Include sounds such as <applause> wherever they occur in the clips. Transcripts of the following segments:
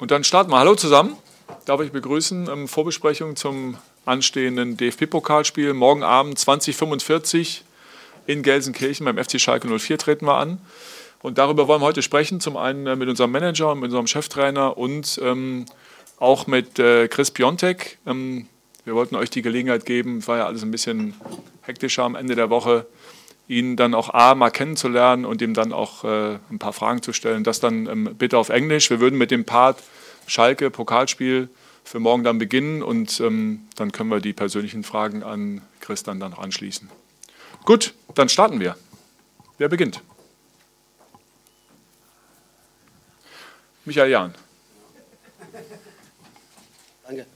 Und dann starten wir. Hallo zusammen. Darf ich begrüßen ähm, Vorbesprechung zum anstehenden DFB-Pokalspiel. Morgen Abend 2045 in Gelsenkirchen beim FC Schalke 04 treten wir an. Und darüber wollen wir heute sprechen. Zum einen äh, mit unserem Manager, mit unserem Cheftrainer und ähm, auch mit äh, Chris Piontek. Ähm, wir wollten euch die Gelegenheit geben, war ja alles ein bisschen hektischer am Ende der Woche, ihn dann auch A mal kennenzulernen und ihm dann auch äh, ein paar Fragen zu stellen. Das dann ähm, bitte auf Englisch. Wir würden mit dem Part Schalke Pokalspiel für morgen dann beginnen und ähm, dann können wir die persönlichen Fragen an Chris dann, dann noch anschließen. Gut, dann starten wir. Wer beginnt? Michael Jahn. Danke. Äh,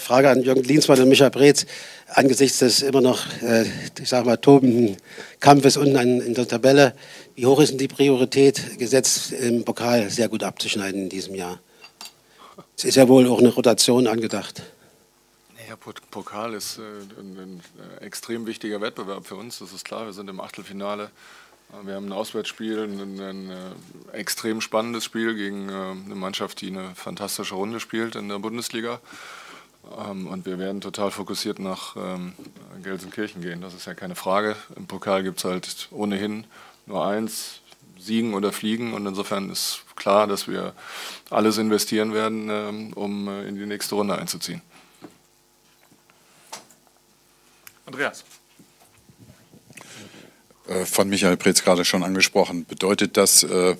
Frage an Jürgen Liensmann und Michael Breetz. Angesichts des immer noch, äh, ich sage mal, tobenden Kampfes unten in der Tabelle, wie hoch ist denn die Priorität gesetzt, im Pokal sehr gut abzuschneiden in diesem Jahr? Es ist ja wohl auch eine Rotation angedacht. Ja, Pokal ist äh, ein, extrem wichtiger Wettbewerb für uns, das ist klar. Wir sind im Achtelfinale. Wir haben ein Auswärtsspiel, ein, ein, äh, extrem spannendes Spiel gegen äh, eine Mannschaft, die eine fantastische Runde spielt in der Bundesliga. Ähm, und wir werden total fokussiert nach ähm, Gelsenkirchen gehen, das ist ja keine Frage. Im Pokal gibt es halt ohnehin nur eins, siegen oder fliegen. Und insofern ist klar, dass wir alles investieren werden, ähm, um äh, in die nächste Runde einzuziehen. Andreas. Von Michael Preetz gerade schon angesprochen. Bedeutet das, äh,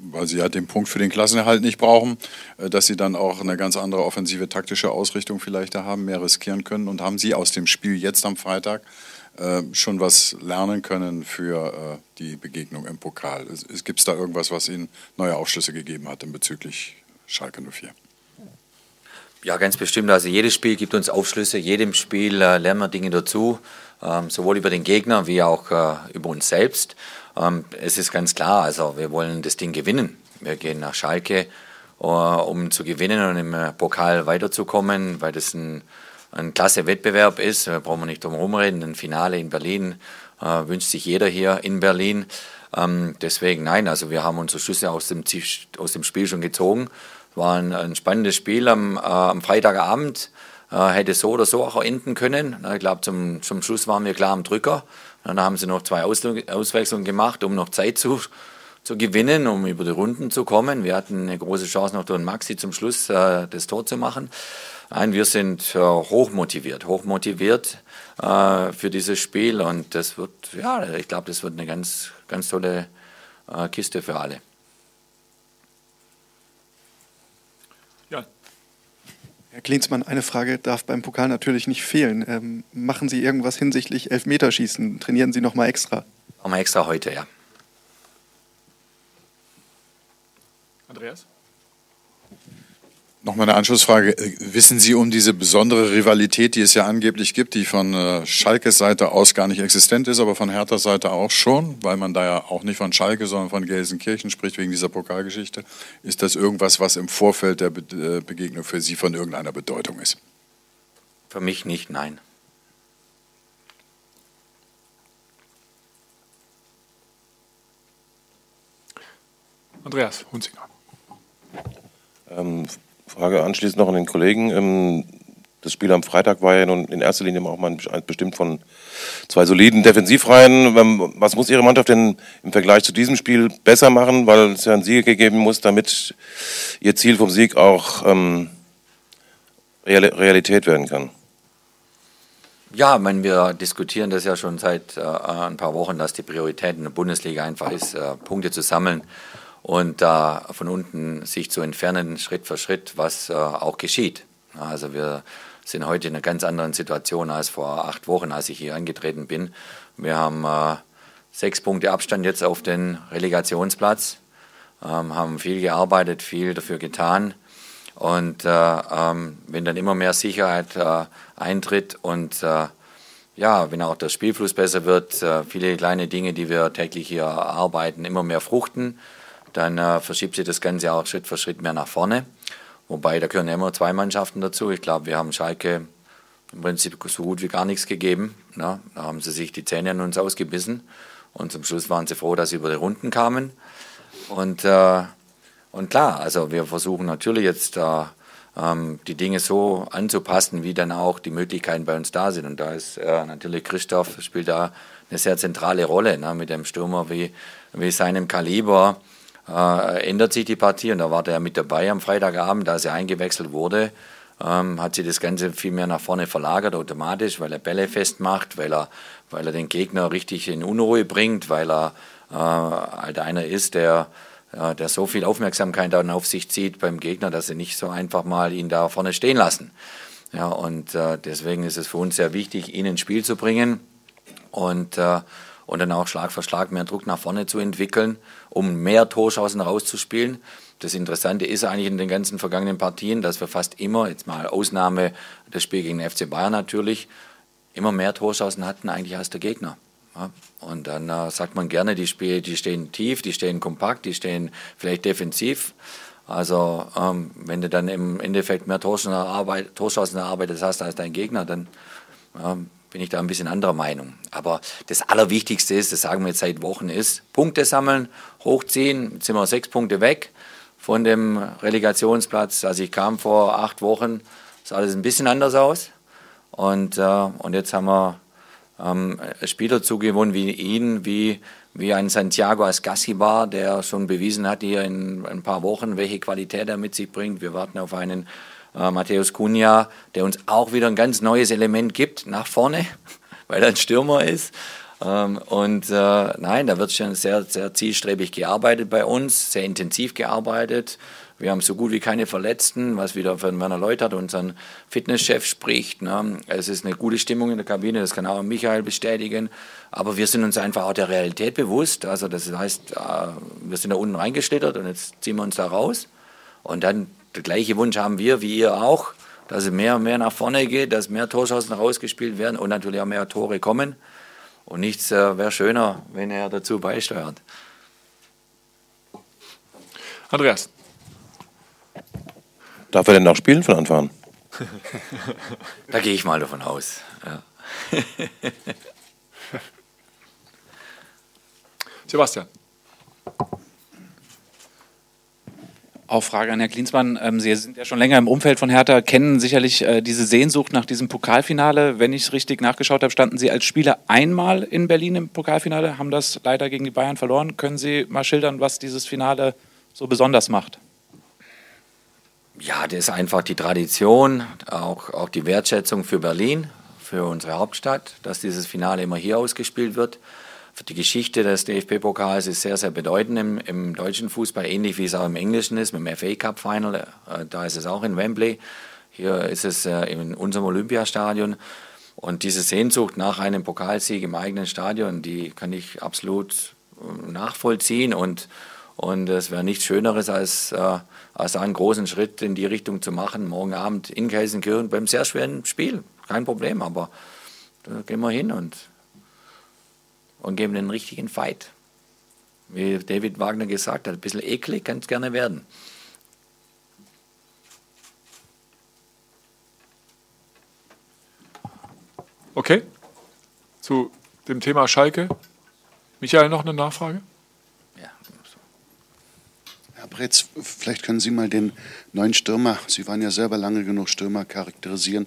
weil sie ja den Punkt für den Klassenerhalt nicht brauchen, äh, dass sie dann auch eine ganz andere offensive taktische Ausrichtung vielleicht da haben, mehr riskieren können und haben sie aus dem Spiel jetzt am Freitag äh, schon was lernen können für äh, die Begegnung im Pokal. Gibt es da irgendwas, was Ihnen neue Aufschlüsse gegeben hat bezüglich Schalke 04? Ja, ganz bestimmt. Also jedes Spiel gibt uns Aufschlüsse, jedem Spiel lernen wir Dinge dazu, ähm, sowohl über den Gegner wie auch über uns selbst. Ähm, es ist ganz klar, also wir wollen das Ding gewinnen. Wir gehen nach Schalke, äh, um zu gewinnen und im Pokal weiterzukommen, weil das ein, ein klasse Wettbewerb ist. Da brauchen wir nicht drum herum reden. Ein Finale in Berlin äh, wünscht sich jeder hier in Berlin. Ähm, deswegen nein, also wir haben unsere Schlüsse aus dem, aus dem Spiel schon gezogen. War ein, ein spannendes Spiel am, äh, am Freitagabend. Äh, hätte so oder so auch enden können. Ich glaube, zum, zum Schluss waren wir klar am Drücker. Dann haben sie noch zwei Auswechslungen gemacht, um noch Zeit zu, zu gewinnen, um über die Runden zu kommen. Wir hatten eine große Chance, noch durch Maxi zum Schluss äh, das Tor zu machen. Nein, wir sind äh, hochmotiviert, hochmotiviert äh, für dieses Spiel und das wird, ja, ich glaube, das wird eine ganz, ganz tolle äh, Kiste für alle. Herr Klinsmann, eine Frage darf beim Pokal natürlich nicht fehlen. Ähm, machen Sie irgendwas hinsichtlich Elfmeterschießen? Trainieren Sie noch mal extra? Nochmal extra heute, ja. Andreas? Nochmal eine Anschlussfrage. Wissen Sie um diese besondere Rivalität, die es ja angeblich gibt, die von äh, Schalkes Seite aus gar nicht existent ist, aber von Herthas Seite auch schon, weil man da ja auch nicht von Schalke, sondern von Gelsenkirchen spricht wegen dieser Pokalgeschichte? Ist das irgendwas, was im Vorfeld der Be äh, Begegnung für Sie von irgendeiner Bedeutung ist? Für mich nicht, nein. Andreas Hunzinger. Ähm, Frage anschließend noch an den Kollegen. Ähm, das Spiel am Freitag war ja nun in erster Linie auch mal bestimmt von zwei soliden Defensivreihen. Ähm, was muss Ihre Mannschaft denn im Vergleich zu diesem Spiel besser machen, weil es ja einen Sieg gegeben muss, damit Ihr Ziel vom Sieg auch ähm, Realität werden kann? Ja, ich meine, wir diskutieren das ja schon seit äh, ein paar Wochen, dass die Priorität in der Bundesliga einfach ist, äh, Punkte zu sammeln und da äh, von unten sich zu entfernen, Schritt für Schritt, was äh, auch geschieht. Also wir sind heute in einer ganz anderen Situation als vor acht Wochen, als ich hier angetreten bin. Wir haben äh, sechs Punkte Abstand jetzt auf den Relegationsplatz, ähm, haben viel gearbeitet, viel dafür getan. Und äh, ähm, wenn dann immer mehr Sicherheit äh, eintritt und äh, ja, wenn auch der Spielfluss besser wird, viele kleine Dinge, die wir täglich hier arbeiten, immer mehr fruchten, dann äh, verschiebt sich das Ganze auch Schritt für Schritt mehr nach vorne. Wobei, da gehören immer zwei Mannschaften dazu. Ich glaube, wir haben Schalke im Prinzip so gut wie gar nichts gegeben. Ne? Da haben sie sich die Zähne an uns ausgebissen. Und zum Schluss waren sie froh, dass sie über die Runden kamen. Und äh, und klar, also wir versuchen natürlich jetzt da ähm, die Dinge so anzupassen, wie dann auch die Möglichkeiten bei uns da sind. Und da ist äh, natürlich Christoph spielt da eine sehr zentrale Rolle ne, mit dem Stürmer wie, wie seinem Kaliber. Äh, ändert sich die Partie und da war der mit dabei am Freitagabend, als er eingewechselt wurde. Ähm, hat sich das Ganze viel mehr nach vorne verlagert automatisch, weil er Bälle festmacht, weil er, weil er den Gegner richtig in Unruhe bringt, weil er äh, halt einer ist, der, äh, der so viel Aufmerksamkeit dann auf sich zieht beim Gegner, dass sie nicht so einfach mal ihn da vorne stehen lassen. Ja, und äh, deswegen ist es für uns sehr wichtig, ihn ins Spiel zu bringen und, äh, und dann auch Schlag für Schlag mehr Druck nach vorne zu entwickeln, um mehr Torschancen rauszuspielen. Das Interessante ist eigentlich in den ganzen vergangenen Partien, dass wir fast immer, jetzt mal Ausnahme das Spiel gegen den FC Bayern natürlich, immer mehr Torschancen hatten eigentlich als der Gegner. Und dann äh, sagt man gerne, die Spiele, die stehen tief, die stehen kompakt, die stehen vielleicht defensiv. Also ähm, wenn du dann im Endeffekt mehr Torschancen erarbeitet hast als dein Gegner, dann ähm, bin ich da ein bisschen anderer Meinung. Aber das Allerwichtigste ist, das sagen wir jetzt seit Wochen, ist Punkte sammeln, hochziehen. Jetzt sind wir sechs Punkte weg von dem Relegationsplatz. Als ich kam vor acht Wochen, sah alles ein bisschen anders aus. Und, äh, und jetzt haben wir ähm, Spieler zugewonnen wie ihn, wie, wie ein Santiago Ascasibar, der schon bewiesen hat hier in ein paar Wochen, welche Qualität er mit sich bringt. Wir warten auf einen äh, Matthäus Cunha, der uns auch wieder ein ganz neues Element gibt nach vorne, <laughs> weil er ein Stürmer ist. Ähm, und äh, nein, da wird schon sehr, sehr zielstrebig gearbeitet bei uns, sehr intensiv gearbeitet. Wir haben so gut wie keine Verletzten, was wieder von Werner Leutert, unseren Fitnesschef, spricht. Ne? Es ist eine gute Stimmung in der Kabine, das kann auch Michael bestätigen. Aber wir sind uns einfach auch der Realität bewusst. Also das heißt, äh, wir sind da unten reingeschlittert und jetzt ziehen wir uns da raus. Und dann der gleiche Wunsch haben wir, wie ihr auch, dass es mehr und mehr nach vorne geht, dass mehr Torschancen rausgespielt werden und natürlich auch mehr Tore kommen. Und nichts äh, wäre schöner, wenn er dazu beisteuert. Andreas. Darf er denn noch spielen von Anfang an? <laughs> da gehe ich mal davon aus. Ja. <laughs> Sebastian. Auch Frage an Herrn Klinsmann. Ähm, Sie sind ja schon länger im Umfeld von Hertha, kennen sicherlich äh, diese Sehnsucht nach diesem Pokalfinale. Wenn ich es richtig nachgeschaut habe, standen Sie als Spieler einmal in Berlin im Pokalfinale, haben das leider gegen die Bayern verloren. Können Sie mal schildern, was dieses Finale so besonders macht? Ja, das ist einfach die Tradition, auch, auch die Wertschätzung für Berlin, für unsere Hauptstadt, dass dieses Finale immer hier ausgespielt wird die Geschichte des DFB-Pokals ist sehr, sehr bedeutend im, im, deutschen Fußball, ähnlich wie es auch im Englischen ist, mit dem FA Cup Final. Äh, da ist es auch in Wembley. Hier ist es äh, in unserem Olympiastadion. Und diese Sehnsucht nach einem Pokalsieg im eigenen Stadion, die kann ich absolut äh, nachvollziehen. Und, und es wäre nichts Schöneres, als, als einen großen Schritt in die Richtung zu machen, morgen Abend in Gelsenkirchen beim sehr schweren Spiel. Kein Problem, aber da gehen wir hin und und geben den richtigen Fight. Wie David Wagner gesagt hat, ein bisschen eklig kann es gerne werden. Okay. Zu dem Thema Schalke. Michael, noch eine Nachfrage? Ja. Herr Bretz, vielleicht können Sie mal den neuen Stürmer, Sie waren ja selber lange genug Stürmer, charakterisieren.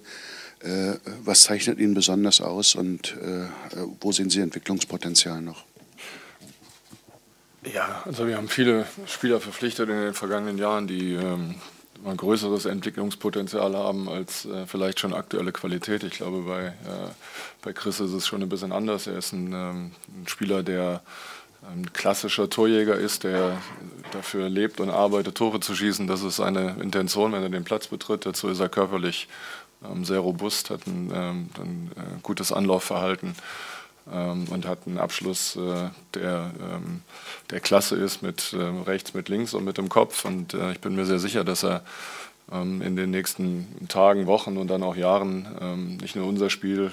Äh, was zeichnet ihn besonders aus und äh, wo sehen Sie Entwicklungspotenzial noch? Ja, also wir haben viele Spieler verpflichtet in den vergangenen Jahren, die ähm, ein größeres Entwicklungspotenzial haben als äh, vielleicht schon aktuelle Qualität. Ich glaube, bei, äh, bei Chris ist es schon ein bisschen anders. Er ist ein, ähm, ein Spieler, der ein klassischer Torjäger ist, der dafür lebt und arbeitet, Tore zu schießen. Das ist seine Intention, wenn er den Platz betritt. Dazu ist er körperlich ähm, sehr robust, hat ein, ähm, ein äh, gutes Anlaufverhalten ähm, und hat einen Abschluss, äh, der, der klasse ist mit rechts, mit links und mit dem Kopf. Und äh, ich bin mir sehr sicher, dass er in den nächsten Tagen, Wochen und dann auch Jahren nicht nur unser Spiel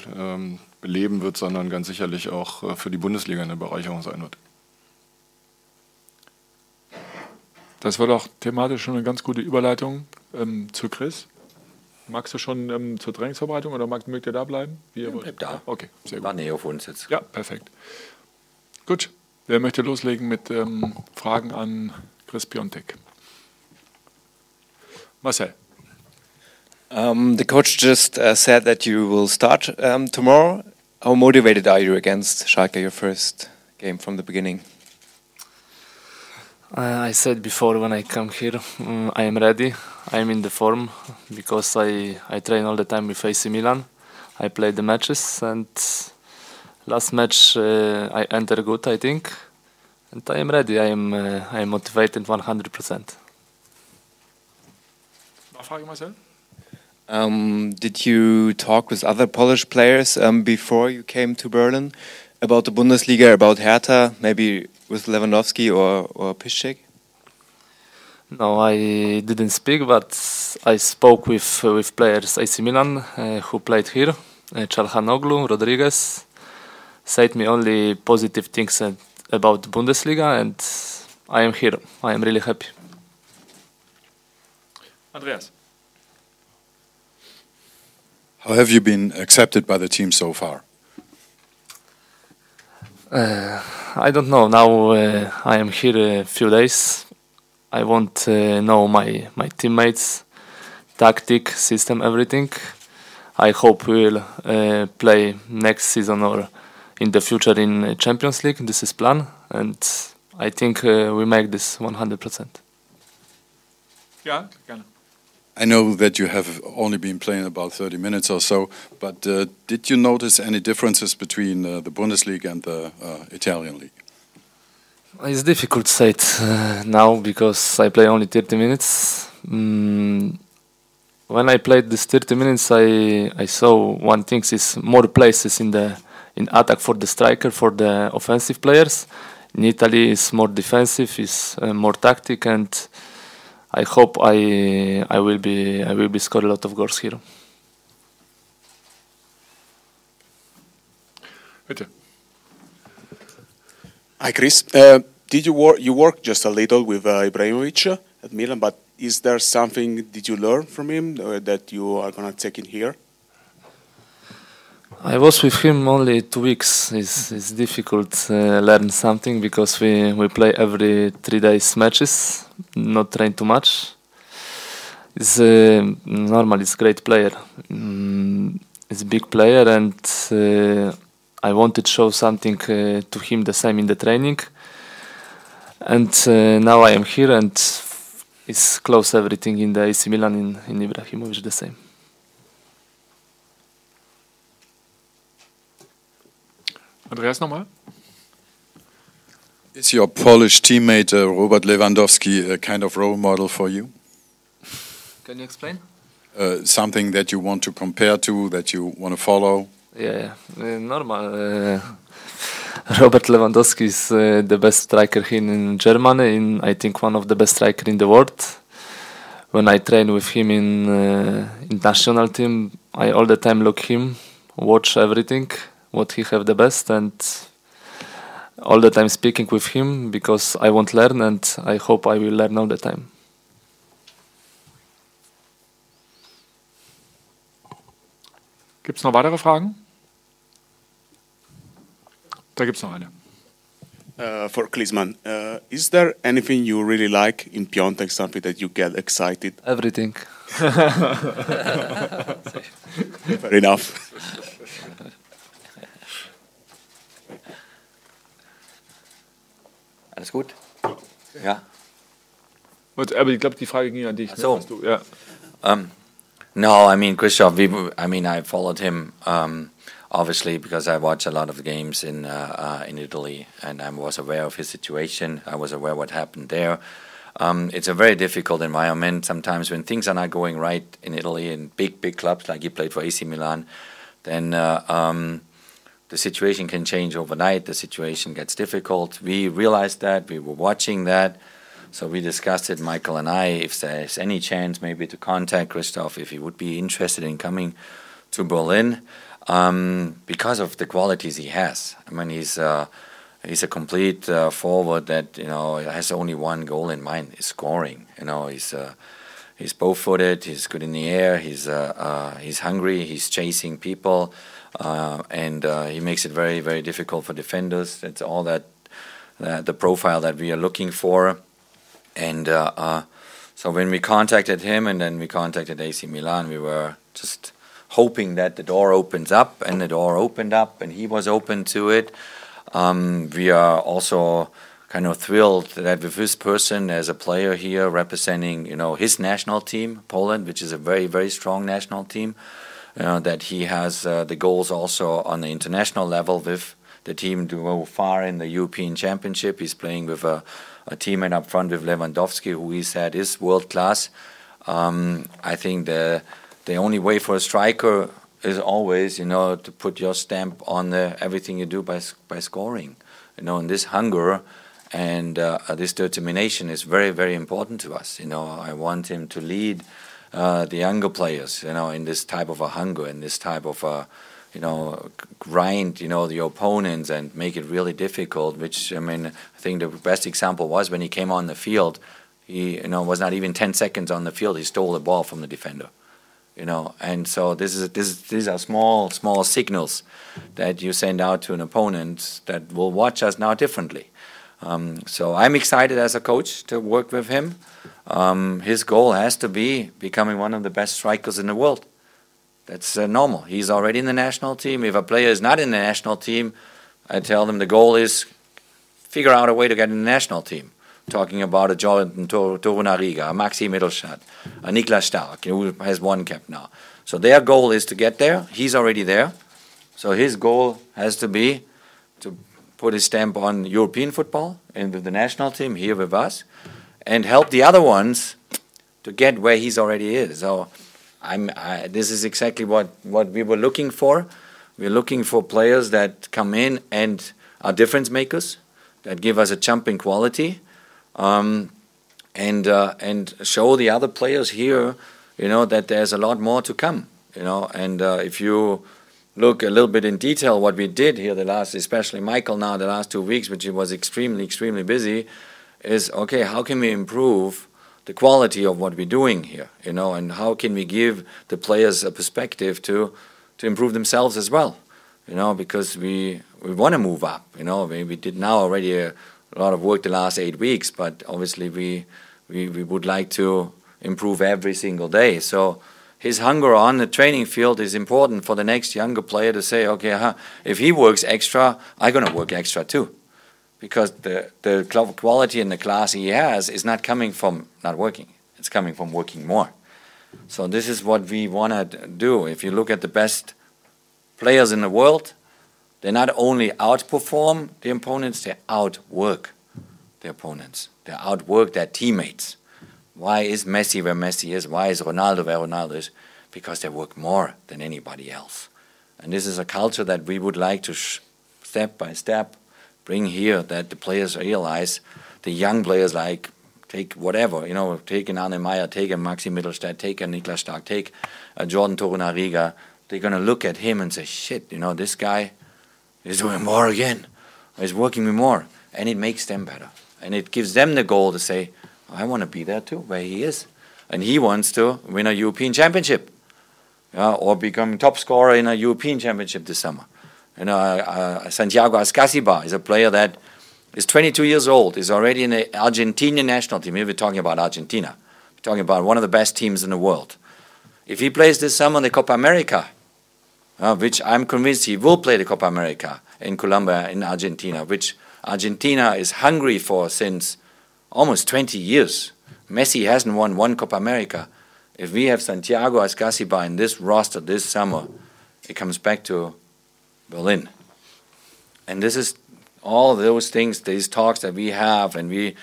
beleben wird, sondern ganz sicherlich auch für die Bundesliga eine Bereicherung sein wird. Das war doch thematisch schon eine ganz gute Überleitung ähm, zu Chris. Magst du schon ähm, zur Trainingsvorbereitung oder mag, mögt ihr da bleiben? Wie ihr ja, bleibt da. Okay, sehr gut. War näher auf uns jetzt. Ja, perfekt. Gut, wer möchte loslegen mit ähm, Fragen an Chris Piontek? Marcel. Um, the coach just uh, said that you will start um, tomorrow. How motivated are you against Schalke, your first game from the beginning? Uh, I said before when I come here, um, I am ready. I am in the form because I, I train all the time with AC Milan. I play the matches and last match uh, I enter good, I think, and I am ready. I am uh, I am motivated 100%. Um, did you talk with other Polish players um, before you came to Berlin about the Bundesliga, about Hertha, maybe with Lewandowski or, or Piszczek? No, I didn't speak, but I spoke with uh, with players AC Milan uh, who played here, uh, Çalhanoğlu, Rodriguez, said me only positive things uh, about Bundesliga, and I am here. I am really happy. Andreas. How have you been accepted by the team so far? Uh, I don't know. Now uh, I am here a few days. I want to know my my teammates, tactic, system, everything. I hope we will uh, play next season or in the future in Champions League. This is plan, and I think uh, we make this 100%. Ja, gerne. I know that you have only been playing about 30 minutes or so, but uh, did you notice any differences between uh, the Bundesliga and the uh, Italian league? It's difficult to say it uh, now because I play only 30 minutes. Mm, when I played this 30 minutes, I I saw one thing is more places in the in attack for the striker for the offensive players. In Italy, it's more defensive, is uh, more tactic, and I hope I I will be I will be score a lot of goals here. Bitte. Hi, Chris. Uh, did you work? You worked just a little with uh, Ibrahimovic at Milan, but is there something did you learn from him uh, that you are gonna take in here? I was with him only two weeks. It's, it's difficult uh, learn something because we, we play every three days matches, not train too much. It's uh, normal. It's great player. Mm, it's a big player, and uh, I wanted to show something uh, to him the same in the training. And uh, now I am here, and it's close everything in the AC Milan in, in Ibrahimovic the same. Andreas nochmal. Is your Polish teammate uh, Robert Lewandowski a kind of role model for you? Can you explain? Uh, something that you want to compare to, that you want to follow? Yeah, uh, normal. Uh, <laughs> Robert Lewandowski is uh, the best striker here in Germany, in I think one of the best striker in the world. When I train with him in uh, in national team, I all the time look him, watch everything, what he have the best, and all the time speaking with him because I want to learn and I hope I will learn all the time. Gibt es noch weitere Fragen? Da gibt es noch eine. Uh, for Klinsmann, uh, is there anything you really like in Piontek, something that you get excited? Everything. <laughs> Fair enough. <laughs> Alles gut? Ja. Aber ich glaube, die Frage ging an dich. So. Ne? Du, ja. Um, no, I mean Christoph. We, I mean, I followed him um, obviously because I watch a lot of games in uh, uh, in Italy, and I was aware of his situation. I was aware what happened there. Um, it's a very difficult environment sometimes when things are not going right in Italy in big big clubs like he played for AC Milan. Then uh, um, the situation can change overnight. The situation gets difficult. We realized that. We were watching that. So we discussed it, Michael and I, if there's any chance maybe to contact Christoph if he would be interested in coming to Berlin um, because of the qualities he has. I mean, he's uh, he's a complete uh, forward that you know has only one goal in mind: is scoring. You know, he's uh, he's both-footed. He's good in the air. He's uh, uh, he's hungry. He's chasing people, uh, and he makes it very very difficult for defenders. It's all that the profile that we are looking for and uh, uh, So when we contacted him and then we contacted AC Milan, we were just hoping that the door opens up, and the door opened up, and he was open to it. Um, we are also kind of thrilled that with this person as a player here representing, you know, his national team, Poland, which is a very, very strong national team, uh, that he has uh, the goals also on the international level with the team to go far in the European Championship. He's playing with a, a teammate up front with Lewandowski, who he said is world class. Um, I think the the only way for a striker is always, you know, to put your stamp on the, everything you do by by scoring. You know, and this hunger and uh, this determination is very, very important to us. You know, I want him to lead uh, the younger players, you know, in this type of a hunger, in this type of a, you know, grind, you know, the opponents and make it really difficult. Which I mean, I think the best example was when he came on the field. He, you know, was not even 10 seconds on the field. He stole the ball from the defender you know and so this is this these are small small signals that you send out to an opponent that will watch us now differently um, so i'm excited as a coach to work with him um, his goal has to be becoming one of the best strikers in the world that's uh, normal he's already in the national team if a player is not in the national team i tell them the goal is figure out a way to get in the national team talking about a Jonathan Torunariga, a Maxi Mittelstadt, a Niklas Stark, who has one cap now. So their goal is to get there. He's already there. So his goal has to be to put his stamp on European football and with the national team here with us and help the other ones to get where he's already is. So I'm, I, this is exactly what, what we were looking for. We're looking for players that come in and are difference makers, that give us a jump in quality, um, and uh, and show the other players here, you know, that there's a lot more to come, you know. And uh, if you look a little bit in detail what we did here the last, especially Michael now the last two weeks, which he was extremely extremely busy, is okay. How can we improve? the quality of what we're doing here, you know, and how can we give the players a perspective to to improve themselves as well, you know, because we we want to move up, you know. We, we did now already a, a lot of work the last eight weeks, but obviously we, we, we would like to improve every single day. So his hunger on the training field is important for the next younger player to say, okay, huh, if he works extra, I'm going to work extra too. Because the, the quality and the class he has is not coming from not working, it's coming from working more. So this is what we want to do. If you look at the best players in the world, they not only outperform the opponents, they outwork the opponents. They outwork their teammates. Why is Messi where Messi is? Why is Ronaldo where Ronaldo is? Because they work more than anybody else. And this is a culture that we would like to step by step bring here that the players realize, the young players like take whatever, you know, take an Arne Meyer, take a Maxi Mittelstadt, take a Niklas Stark, take a Jordan Torunariga. They're going to look at him and say, shit, you know, this guy is doing more again. He's working me more. And it makes them better. And it gives them the goal to say, I want to be there too, where he is. And he wants to win a European championship. Or become top scorer in a European championship this summer. You know, uh, uh, Santiago Ascasiba is a player that is 22 years old, is already in the Argentinian national team. Here we're talking about Argentina. We're talking about one of the best teams in the world. If he plays this summer in the Copa America, uh, which I'm convinced he will play the Copa America in Colombia, in Argentina, which Argentina is hungry for since almost 20 years. Messi hasn't won one Copa America. If we have Santiago Ascasiba in this roster this summer, it comes back to Berlin. And this is all those things, these talks that we have, and we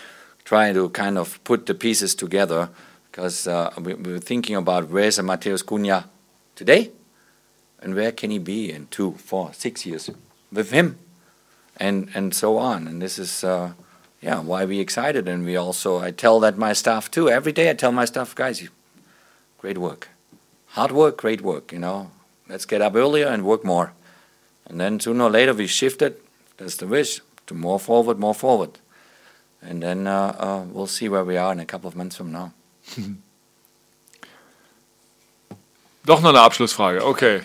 try to kind of put the pieces together because uh, we, we're thinking about where's Mateus Cunha today? and where can he be in two, four, six years with him, and and so on. And this is uh, yeah why we excited, and we also I tell that my staff too every day. I tell my staff guys, great work, hard work, great work. You know, let's get up earlier and work more, and then sooner or later we shifted. That's the wish to more forward, more forward, and then uh, uh, we'll see where we are in a couple of months from now. <laughs> Doch noch eine Abschlussfrage, okay.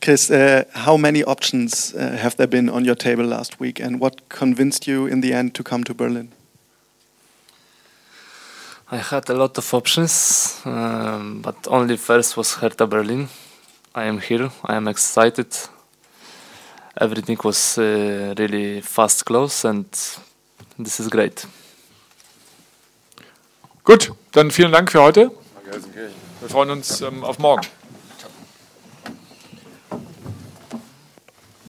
Chris, uh, how many options uh, have there been on your table last week, and what convinced you in the end to come to Berlin? I had a lot of options, um, but only first was Hertha Berlin. I am here. I am excited. Everything was uh, really fast, close, and this is great. Gut, dann vielen Dank für heute. Wir freuen uns ähm, auf morgen.